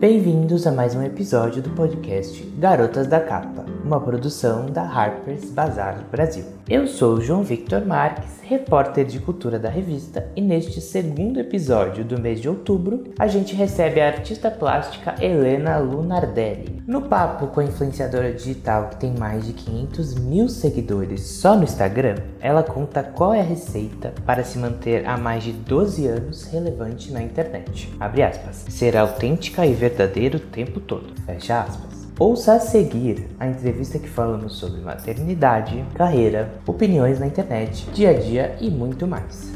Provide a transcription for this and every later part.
Bem-vindos a mais um episódio do podcast Garotas da Capa, uma produção da Harper's Bazaar Brasil. Eu sou João Victor Marques, repórter de cultura da revista, e neste segundo episódio do mês de outubro, a gente recebe a artista plástica Helena Lunardelli. No papo com a influenciadora digital que tem mais de 500 mil seguidores só no Instagram, ela conta qual é a receita para se manter há mais de 12 anos relevante na internet. Abre aspas. Ser autêntica e verdadeira o tempo todo. Fecha aspas. Ouça a seguir a entrevista que falamos sobre maternidade, carreira, opiniões na internet, dia a dia e muito mais.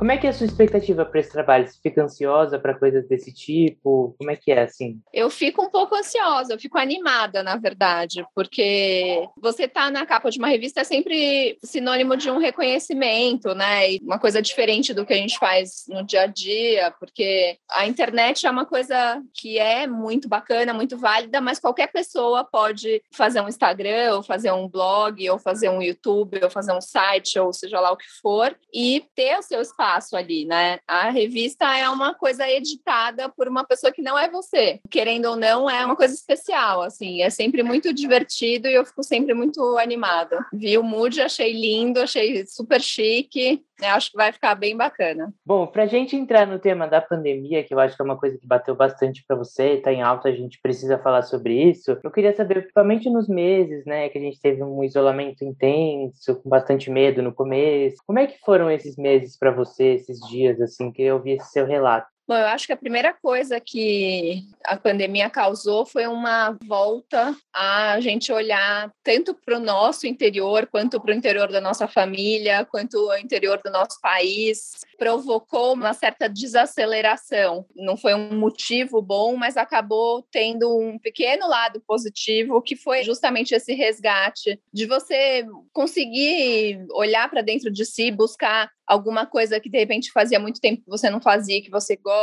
Como é que é a sua expectativa para esse trabalho? Você fica ansiosa para coisas desse tipo? Como é que é assim? Eu fico um pouco ansiosa, eu fico animada, na verdade, porque você tá na capa de uma revista é sempre sinônimo de um reconhecimento, né? E uma coisa diferente do que a gente faz no dia a dia, porque a internet é uma coisa que é muito bacana, muito válida, mas qualquer pessoa pode fazer um Instagram, ou fazer um blog, ou fazer um YouTube, ou fazer um site, ou seja lá o que for, e ter o seu espaço espaço ali, né? A revista é uma coisa editada por uma pessoa que não é você. Querendo ou não, é uma coisa especial, assim. É sempre muito divertido e eu fico sempre muito animada. Vi o Mood, achei lindo, achei super chique. Eu acho que vai ficar bem bacana. Bom, para a gente entrar no tema da pandemia, que eu acho que é uma coisa que bateu bastante para você, está em alta, a gente precisa falar sobre isso. Eu queria saber, principalmente nos meses, né, que a gente teve um isolamento intenso, com bastante medo no começo. Como é que foram esses meses para você? esses dias, assim, que eu vi esse seu relato? Bom, eu acho que a primeira coisa que a pandemia causou foi uma volta a gente olhar tanto para o nosso interior, quanto para o interior da nossa família, quanto o interior do nosso país. Provocou uma certa desaceleração. Não foi um motivo bom, mas acabou tendo um pequeno lado positivo, que foi justamente esse resgate de você conseguir olhar para dentro de si, buscar alguma coisa que de repente fazia muito tempo que você não fazia, que você gosta,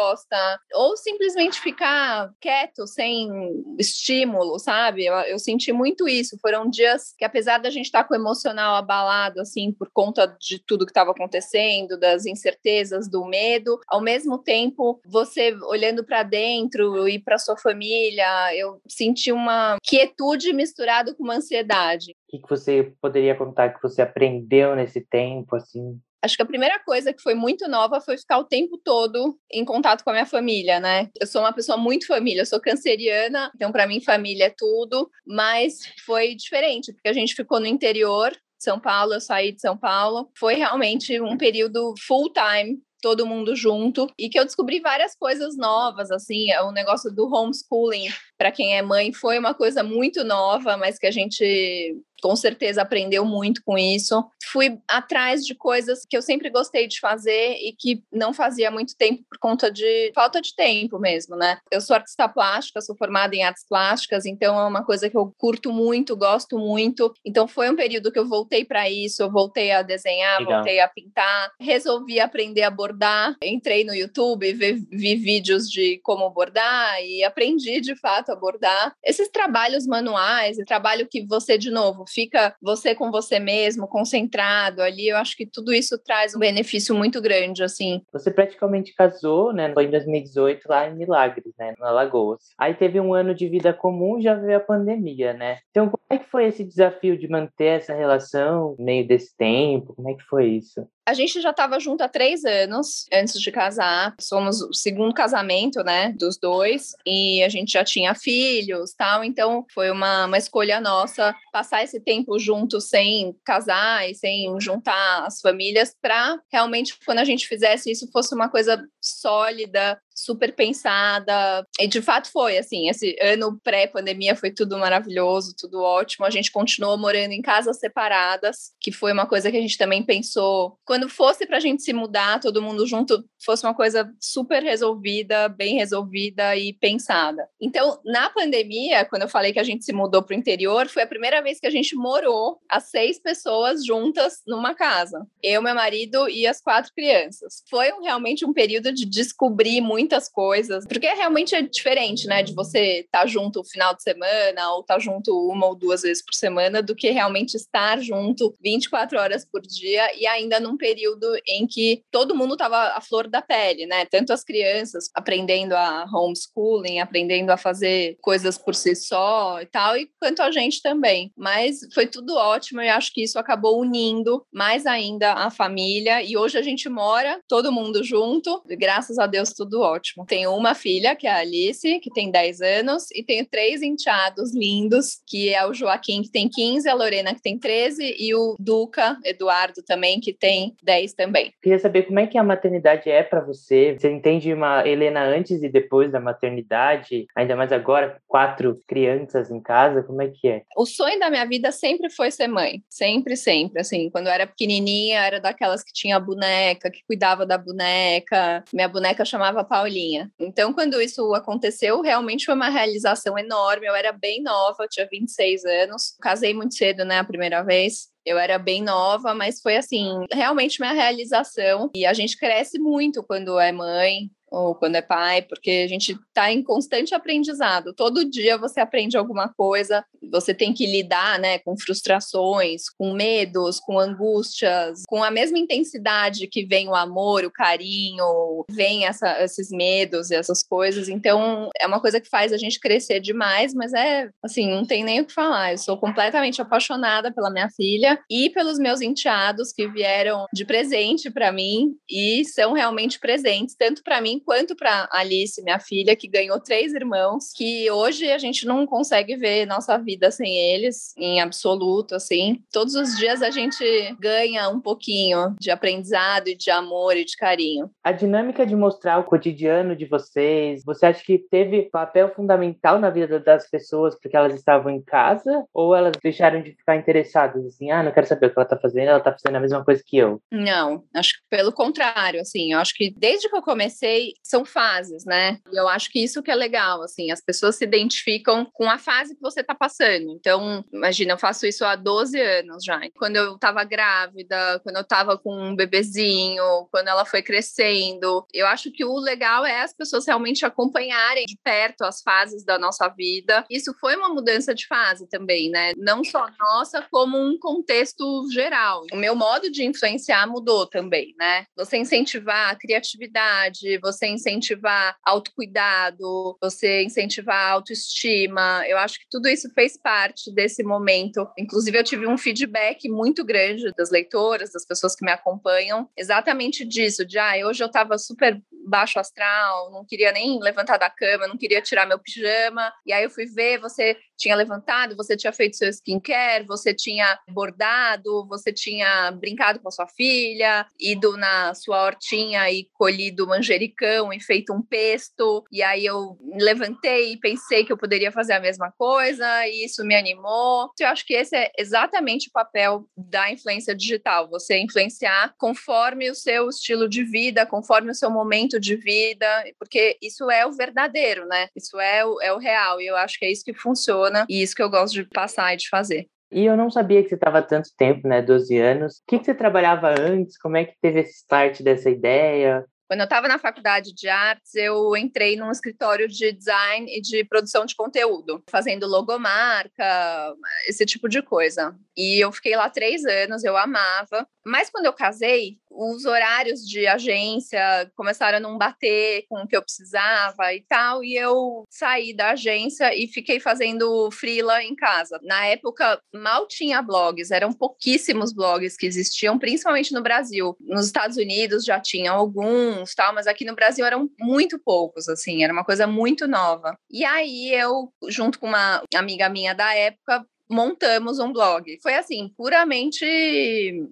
ou simplesmente ficar quieto, sem estímulo, sabe? Eu, eu senti muito isso. Foram dias que, apesar da gente estar tá com o emocional abalado, assim, por conta de tudo que estava acontecendo, das incertezas, do medo, ao mesmo tempo, você olhando para dentro e para sua família, eu senti uma quietude misturada com uma ansiedade. O que você poderia contar que você aprendeu nesse tempo, assim? Acho que a primeira coisa que foi muito nova foi ficar o tempo todo em contato com a minha família, né? Eu sou uma pessoa muito família, eu sou canceriana, então para mim família é tudo, mas foi diferente, porque a gente ficou no interior são Paulo, eu saí de São Paulo. Foi realmente um período full time todo mundo junto e que eu descobri várias coisas novas, assim, o negócio do homeschooling para quem é mãe foi uma coisa muito nova, mas que a gente com certeza aprendeu muito com isso. Fui atrás de coisas que eu sempre gostei de fazer e que não fazia muito tempo por conta de falta de tempo mesmo, né? Eu sou artista plástica, sou formada em artes plásticas, então é uma coisa que eu curto muito, gosto muito. Então foi um período que eu voltei para isso, eu voltei a desenhar, Legal. voltei a pintar, resolvi aprender a bordar, entrei no YouTube, vi, vi vídeos de como bordar e aprendi de fato a bordar. Esses trabalhos manuais, trabalho que você de novo fica você com você mesmo, concentrado ali, eu acho que tudo isso traz um benefício muito grande, assim. Você praticamente casou, né? Foi em 2018 lá em Milagres, né? Na Lagoas. Aí teve um ano de vida comum, já veio a pandemia, né? Então, como é que foi esse desafio de manter essa relação no meio desse tempo? Como é que foi isso? A gente já estava junto há três anos antes de casar. Somos o segundo casamento, né, dos dois. E a gente já tinha filhos, tal. Então foi uma, uma escolha nossa passar esse tempo junto sem casar e sem juntar as famílias para realmente quando a gente fizesse isso fosse uma coisa sólida, super pensada. E de fato foi, assim, esse ano pré-pandemia foi tudo maravilhoso, tudo ótimo. A gente continuou morando em casas separadas, que foi uma coisa que a gente também pensou. Quando fosse pra gente se mudar, todo mundo junto, fosse uma coisa super resolvida, bem resolvida e pensada. Então, na pandemia, quando eu falei que a gente se mudou pro interior, foi a primeira vez que a gente morou as seis pessoas juntas numa casa. Eu, meu marido e as quatro crianças. Foi realmente um período de descobrir muitas coisas, porque realmente é diferente, né, de você estar tá junto o final de semana ou estar tá junto uma ou duas vezes por semana do que realmente estar junto 24 horas por dia e ainda num período em que todo mundo estava à flor da pele, né? Tanto as crianças aprendendo a homeschooling, aprendendo a fazer coisas por si só e tal, e quanto a gente também. Mas foi tudo ótimo e acho que isso acabou unindo mais ainda a família e hoje a gente mora todo mundo junto, graças a Deus tudo ótimo. Tenho uma filha, que é a Alice, que tem 10 anos, e tenho três enteados lindos, que é o Joaquim, que tem 15, a Lorena, que tem 13, e o Duca, Eduardo também, que tem 10 também. Queria saber como é que a maternidade é para você. Você entende uma Helena antes e depois da maternidade, ainda mais agora, quatro crianças em casa, como é que é? O sonho da minha vida sempre foi ser mãe, sempre, sempre, assim, quando eu era pequenininha, era daquelas que tinha boneca, que cuidava da boneca, minha boneca chamava Paulinha. Então, quando isso aconteceu, realmente foi uma realização enorme, eu era bem nova, tinha 26 anos, casei muito cedo, né, a primeira vez, eu era bem nova, mas foi assim, realmente minha realização. E a gente cresce muito quando é mãe, ou quando é pai, porque a gente está em constante aprendizado. Todo dia você aprende alguma coisa, você tem que lidar né, com frustrações, com medos, com angústias, com a mesma intensidade que vem o amor, o carinho, vem essa, esses medos e essas coisas. Então, é uma coisa que faz a gente crescer demais, mas é assim, não tem nem o que falar. Eu sou completamente apaixonada pela minha filha e pelos meus enteados que vieram de presente para mim e são realmente presentes, tanto para mim quanto para Alice, minha filha, que ganhou três irmãos, que hoje a gente não consegue ver nossa vida sem eles, em absoluto, assim. Todos os dias a gente ganha um pouquinho de aprendizado e de amor e de carinho. A dinâmica de mostrar o cotidiano de vocês, você acha que teve papel fundamental na vida das pessoas porque elas estavam em casa? Ou elas deixaram de ficar interessadas, assim, ah, não quero saber o que ela tá fazendo, ela tá fazendo a mesma coisa que eu? Não, acho que pelo contrário, assim, eu acho que desde que eu comecei são fases, né? E eu acho que isso que é legal, assim, as pessoas se identificam com a fase que você tá passando. Então, imagina, eu faço isso há 12 anos já. Quando eu tava grávida, quando eu tava com um bebezinho, quando ela foi crescendo. Eu acho que o legal é as pessoas realmente acompanharem de perto as fases da nossa vida. Isso foi uma mudança de fase também, né? Não só nossa, como um contexto geral. O meu modo de influenciar mudou também, né? Você incentivar a criatividade, você incentivar autocuidado, você incentivar autoestima. Eu acho que tudo isso fez parte desse momento. Inclusive, eu tive um feedback muito grande das leitoras, das pessoas que me acompanham, exatamente disso, de ah, hoje eu estava super baixo astral, não queria nem levantar da cama, não queria tirar meu pijama. E aí eu fui ver, você tinha levantado, você tinha feito seu skincare, você tinha bordado, você tinha brincado com a sua filha, ido na sua hortinha e colhido manjericão e feito um pesto. E aí eu levantei e pensei que eu poderia fazer a mesma coisa, e isso me animou. Eu acho que esse é exatamente o papel da influência digital, você influenciar conforme o seu estilo de vida, conforme o seu momento de vida, porque isso é o verdadeiro, né? Isso é o, é o real, e eu acho que é isso que funciona funciona e isso que eu gosto de passar e de fazer. E eu não sabia que você estava tanto tempo, né? 12 anos. O que, que você trabalhava antes? Como é que teve esse start dessa ideia? Quando eu estava na faculdade de artes, eu entrei num escritório de design e de produção de conteúdo, fazendo logomarca, esse tipo de coisa. E eu fiquei lá três anos, eu amava. Mas quando eu casei, os horários de agência começaram a não bater com o que eu precisava e tal, e eu saí da agência e fiquei fazendo freela em casa. Na época, mal tinha blogs, eram pouquíssimos blogs que existiam, principalmente no Brasil. Nos Estados Unidos já tinham alguns, tal, mas aqui no Brasil eram muito poucos, assim, era uma coisa muito nova. E aí eu, junto com uma amiga minha da época, montamos um blog. Foi assim, puramente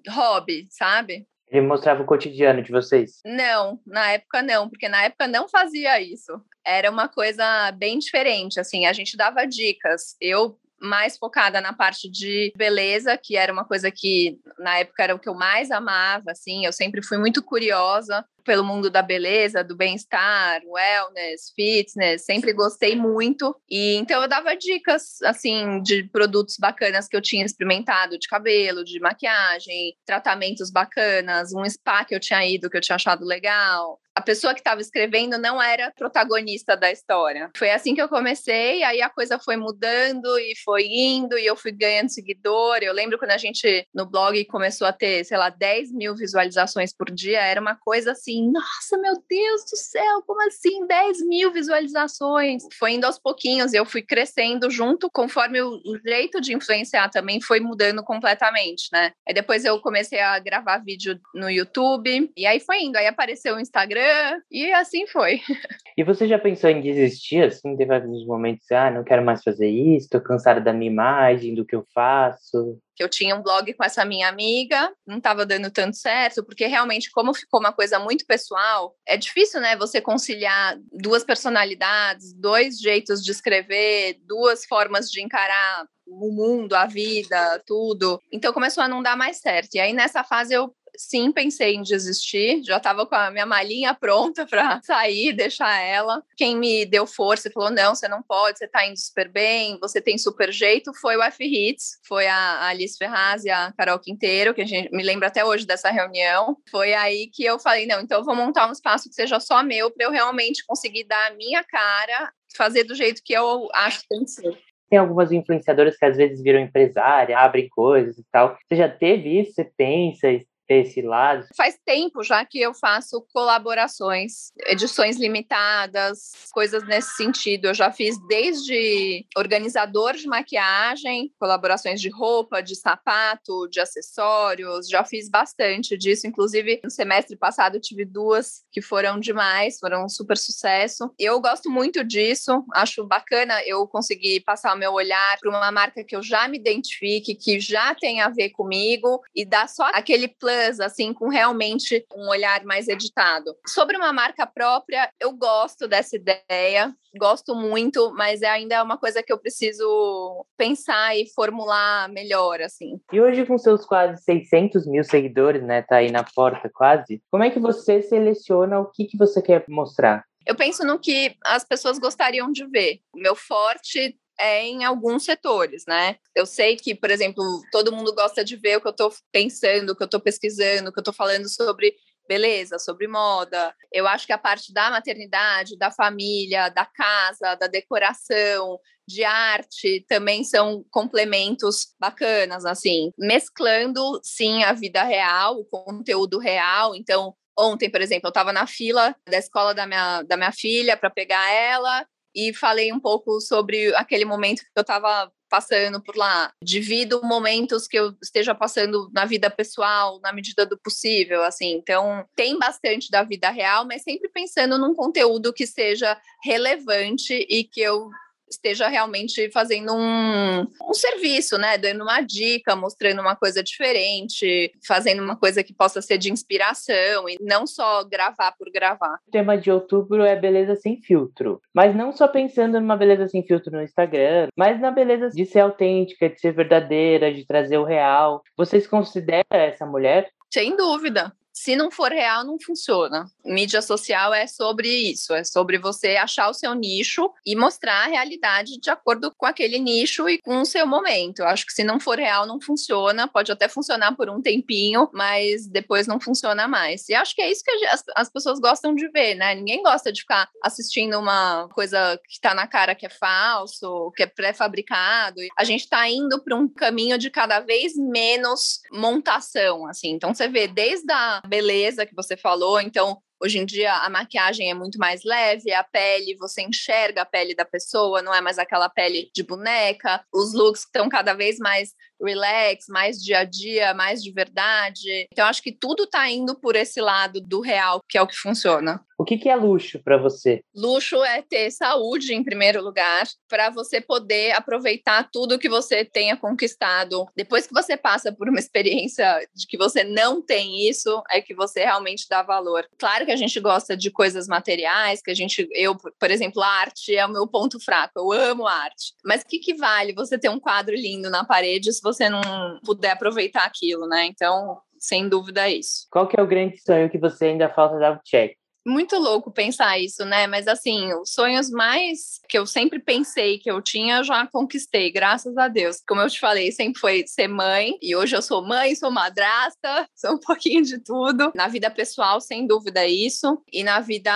hobby, sabe? Ele mostrava o cotidiano de vocês? Não, na época não, porque na época não fazia isso. Era uma coisa bem diferente, assim, a gente dava dicas. Eu mais focada na parte de beleza, que era uma coisa que na época era o que eu mais amava, assim, eu sempre fui muito curiosa pelo mundo da beleza, do bem-estar, wellness, fitness, sempre gostei muito. E então eu dava dicas assim de produtos bacanas que eu tinha experimentado de cabelo, de maquiagem, tratamentos bacanas, um spa que eu tinha ido que eu tinha achado legal. a pessoa que estava escrevendo não era protagonista da história. Foi assim que eu comecei, aí a coisa foi mudando e foi indo, e eu fui ganhando seguidor. Eu lembro quando a gente no blog começou a ter, sei lá, 10 mil visualizações por dia, era uma coisa assim, nossa, meu Deus do céu, como assim 10 mil visualizações? Foi indo aos pouquinhos, eu fui crescendo junto, conforme o, o jeito de influenciar também foi mudando completamente, né? Aí depois eu comecei a gravar vídeo no YouTube, e aí foi indo, aí apareceu o Instagram, e assim foi. E você já pensou em desistir, assim, teve alguns momentos, ah, não quero mais fazer isso, tô cansada da minha imagem, do que eu faço? Que eu tinha um blog com essa minha amiga, não estava dando tanto certo, porque realmente, como ficou uma coisa muito pessoal, é difícil, né, você conciliar duas personalidades, dois jeitos de escrever, duas formas de encarar o mundo, a vida, tudo. Então começou a não dar mais certo. E aí nessa fase eu sim, pensei em desistir. Já estava com a minha malinha pronta para sair, deixar ela. Quem me deu força e falou: não, você não pode, você está indo super bem, você tem super jeito, foi o F-Hits, foi a Alice Ferraz e a Carol Quinteiro, que a gente me lembra até hoje dessa reunião. Foi aí que eu falei: não, então eu vou montar um espaço que seja só meu para eu realmente conseguir dar a minha cara, fazer do jeito que eu acho que tem que ser. Tem algumas influenciadoras que às vezes viram empresária, abrem coisas e tal. Você já teve isso? Você pensa? Esse lado? Faz tempo já que eu faço colaborações, edições limitadas, coisas nesse sentido. Eu já fiz desde organizador de maquiagem, colaborações de roupa, de sapato, de acessórios, já fiz bastante disso. Inclusive, no semestre passado tive duas que foram demais, foram um super sucesso. Eu gosto muito disso, acho bacana eu conseguir passar o meu olhar para uma marca que eu já me identifique, que já tem a ver comigo e dar só aquele plano assim, com realmente um olhar mais editado. Sobre uma marca própria, eu gosto dessa ideia, gosto muito, mas é ainda é uma coisa que eu preciso pensar e formular melhor, assim. E hoje, com seus quase 600 mil seguidores, né, tá aí na porta quase, como é que você seleciona o que, que você quer mostrar? Eu penso no que as pessoas gostariam de ver. O meu forte é em alguns setores, né? Eu sei que, por exemplo, todo mundo gosta de ver o que eu estou pensando, o que eu estou pesquisando, o que eu estou falando sobre beleza, sobre moda. Eu acho que a parte da maternidade, da família, da casa, da decoração, de arte também são complementos bacanas, assim, mesclando sim a vida real, o conteúdo real. Então, ontem, por exemplo, eu estava na fila da escola da minha, da minha filha para pegar ela e falei um pouco sobre aquele momento que eu estava passando por lá. Divido momentos que eu esteja passando na vida pessoal, na medida do possível, assim. Então, tem bastante da vida real, mas sempre pensando num conteúdo que seja relevante e que eu esteja realmente fazendo um, um serviço, né? Dando uma dica, mostrando uma coisa diferente, fazendo uma coisa que possa ser de inspiração e não só gravar por gravar. O tema de outubro é beleza sem filtro. Mas não só pensando numa beleza sem filtro no Instagram, mas na beleza de ser autêntica, de ser verdadeira, de trazer o real. Vocês consideram essa mulher? Sem dúvida se não for real, não funciona. Mídia social é sobre isso, é sobre você achar o seu nicho e mostrar a realidade de acordo com aquele nicho e com o seu momento. Eu acho que se não for real, não funciona. Pode até funcionar por um tempinho, mas depois não funciona mais. E acho que é isso que as, as pessoas gostam de ver, né? Ninguém gosta de ficar assistindo uma coisa que tá na cara que é falso, que é pré-fabricado. A gente tá indo para um caminho de cada vez menos montação, assim. Então você vê desde a beleza que você falou. Então, hoje em dia, a maquiagem é muito mais leve, a pele, você enxerga a pele da pessoa, não é mais aquela pele de boneca. Os looks estão cada vez mais relax, mais dia a dia, mais de verdade. Então, acho que tudo está indo por esse lado do real, que é o que funciona. O que, que é luxo para você? Luxo é ter saúde em primeiro lugar, para você poder aproveitar tudo que você tenha conquistado. Depois que você passa por uma experiência de que você não tem isso, é que você realmente dá valor. Claro que a gente gosta de coisas materiais, que a gente, eu, por exemplo, a arte é o meu ponto fraco. Eu amo arte. Mas o que, que vale você ter um quadro lindo na parede se você não puder aproveitar aquilo, né? Então, sem dúvida é isso. Qual que é o grande sonho que você ainda falta dar o check? Muito louco pensar isso, né? Mas assim, os sonhos mais que eu sempre pensei que eu tinha, eu já conquistei, graças a Deus. Como eu te falei, sempre foi ser mãe, e hoje eu sou mãe, sou madrasta, sou um pouquinho de tudo. Na vida pessoal, sem dúvida, isso. E na vida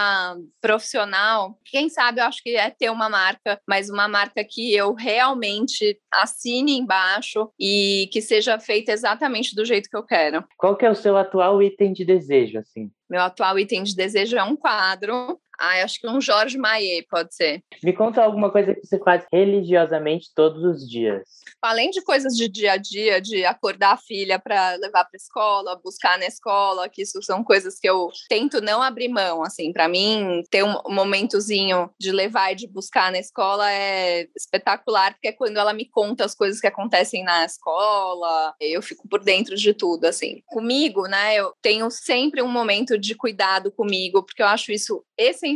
profissional, quem sabe eu acho que é ter uma marca, mas uma marca que eu realmente assine embaixo e que seja feita exatamente do jeito que eu quero. Qual que é o seu atual item de desejo, assim? Meu atual item de desejo é um quadro. Ah, acho que um Jorge Maie pode ser. Me conta alguma coisa que você faz religiosamente todos os dias. Além de coisas de dia a dia, de acordar a filha para levar para escola, buscar na escola, que isso são coisas que eu tento não abrir mão, assim, para mim ter um momentozinho de levar e de buscar na escola é espetacular, porque é quando ela me conta as coisas que acontecem na escola, eu fico por dentro de tudo, assim. Comigo, né, eu tenho sempre um momento de cuidado comigo, porque eu acho isso essencial,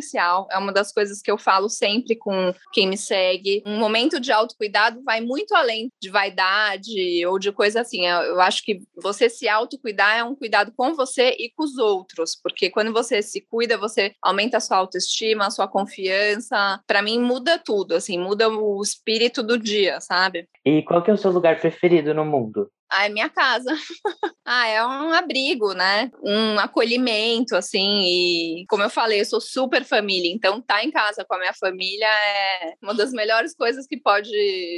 é uma das coisas que eu falo sempre com quem me segue. Um momento de autocuidado vai muito além de vaidade ou de coisa assim. Eu acho que você se autocuidar é um cuidado com você e com os outros, porque quando você se cuida, você aumenta a sua autoestima, a sua confiança. Para mim muda tudo, assim, muda o espírito do dia, sabe? E qual que é o seu lugar preferido no mundo? Ah, é minha casa. ah, é um abrigo, né? Um acolhimento, assim. E como eu falei, eu sou super família, então estar tá em casa com a minha família é uma das melhores coisas que pode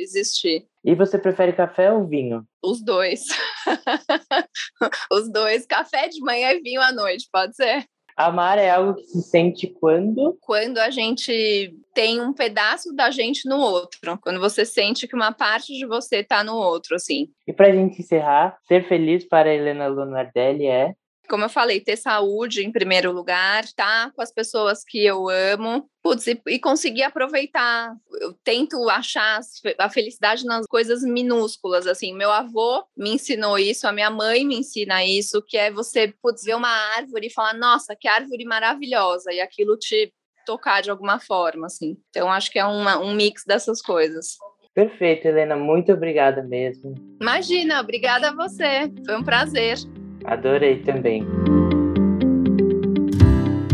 existir. E você prefere café ou vinho? Os dois. Os dois. Café de manhã e vinho à noite, pode ser? Amar é algo que se sente quando? Quando a gente tem um pedaço da gente no outro. Quando você sente que uma parte de você está no outro, assim. E pra gente encerrar, ser feliz para Helena Lunardelli é? Como eu falei, ter saúde em primeiro lugar, estar tá com as pessoas que eu amo, putz, e, e conseguir aproveitar. Eu tento achar a felicidade nas coisas minúsculas, assim. Meu avô me ensinou isso, a minha mãe me ensina isso, que é você, putz, ver uma árvore e falar, nossa, que árvore maravilhosa, e aquilo te tocar de alguma forma, assim. Então, acho que é uma, um mix dessas coisas. Perfeito, Helena, muito obrigada mesmo. Imagina, obrigada a você. Foi um prazer. Adorei também.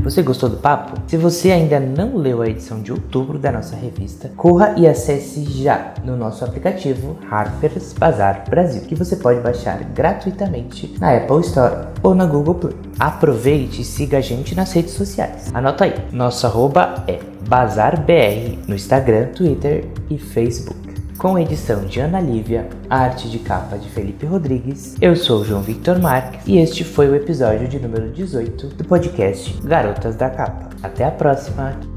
Você gostou do papo? Se você ainda não leu a edição de outubro da nossa revista, corra e acesse já no nosso aplicativo Harper's Bazaar Brasil, que você pode baixar gratuitamente na Apple Store ou na Google Play. Aproveite e siga a gente nas redes sociais. Anota aí, nosso arroba é BazarBR no Instagram, Twitter e Facebook com edição de Ana Lívia, arte de capa de Felipe Rodrigues. Eu sou João Victor Marques e este foi o episódio de número 18 do podcast Garotas da Capa. Até a próxima!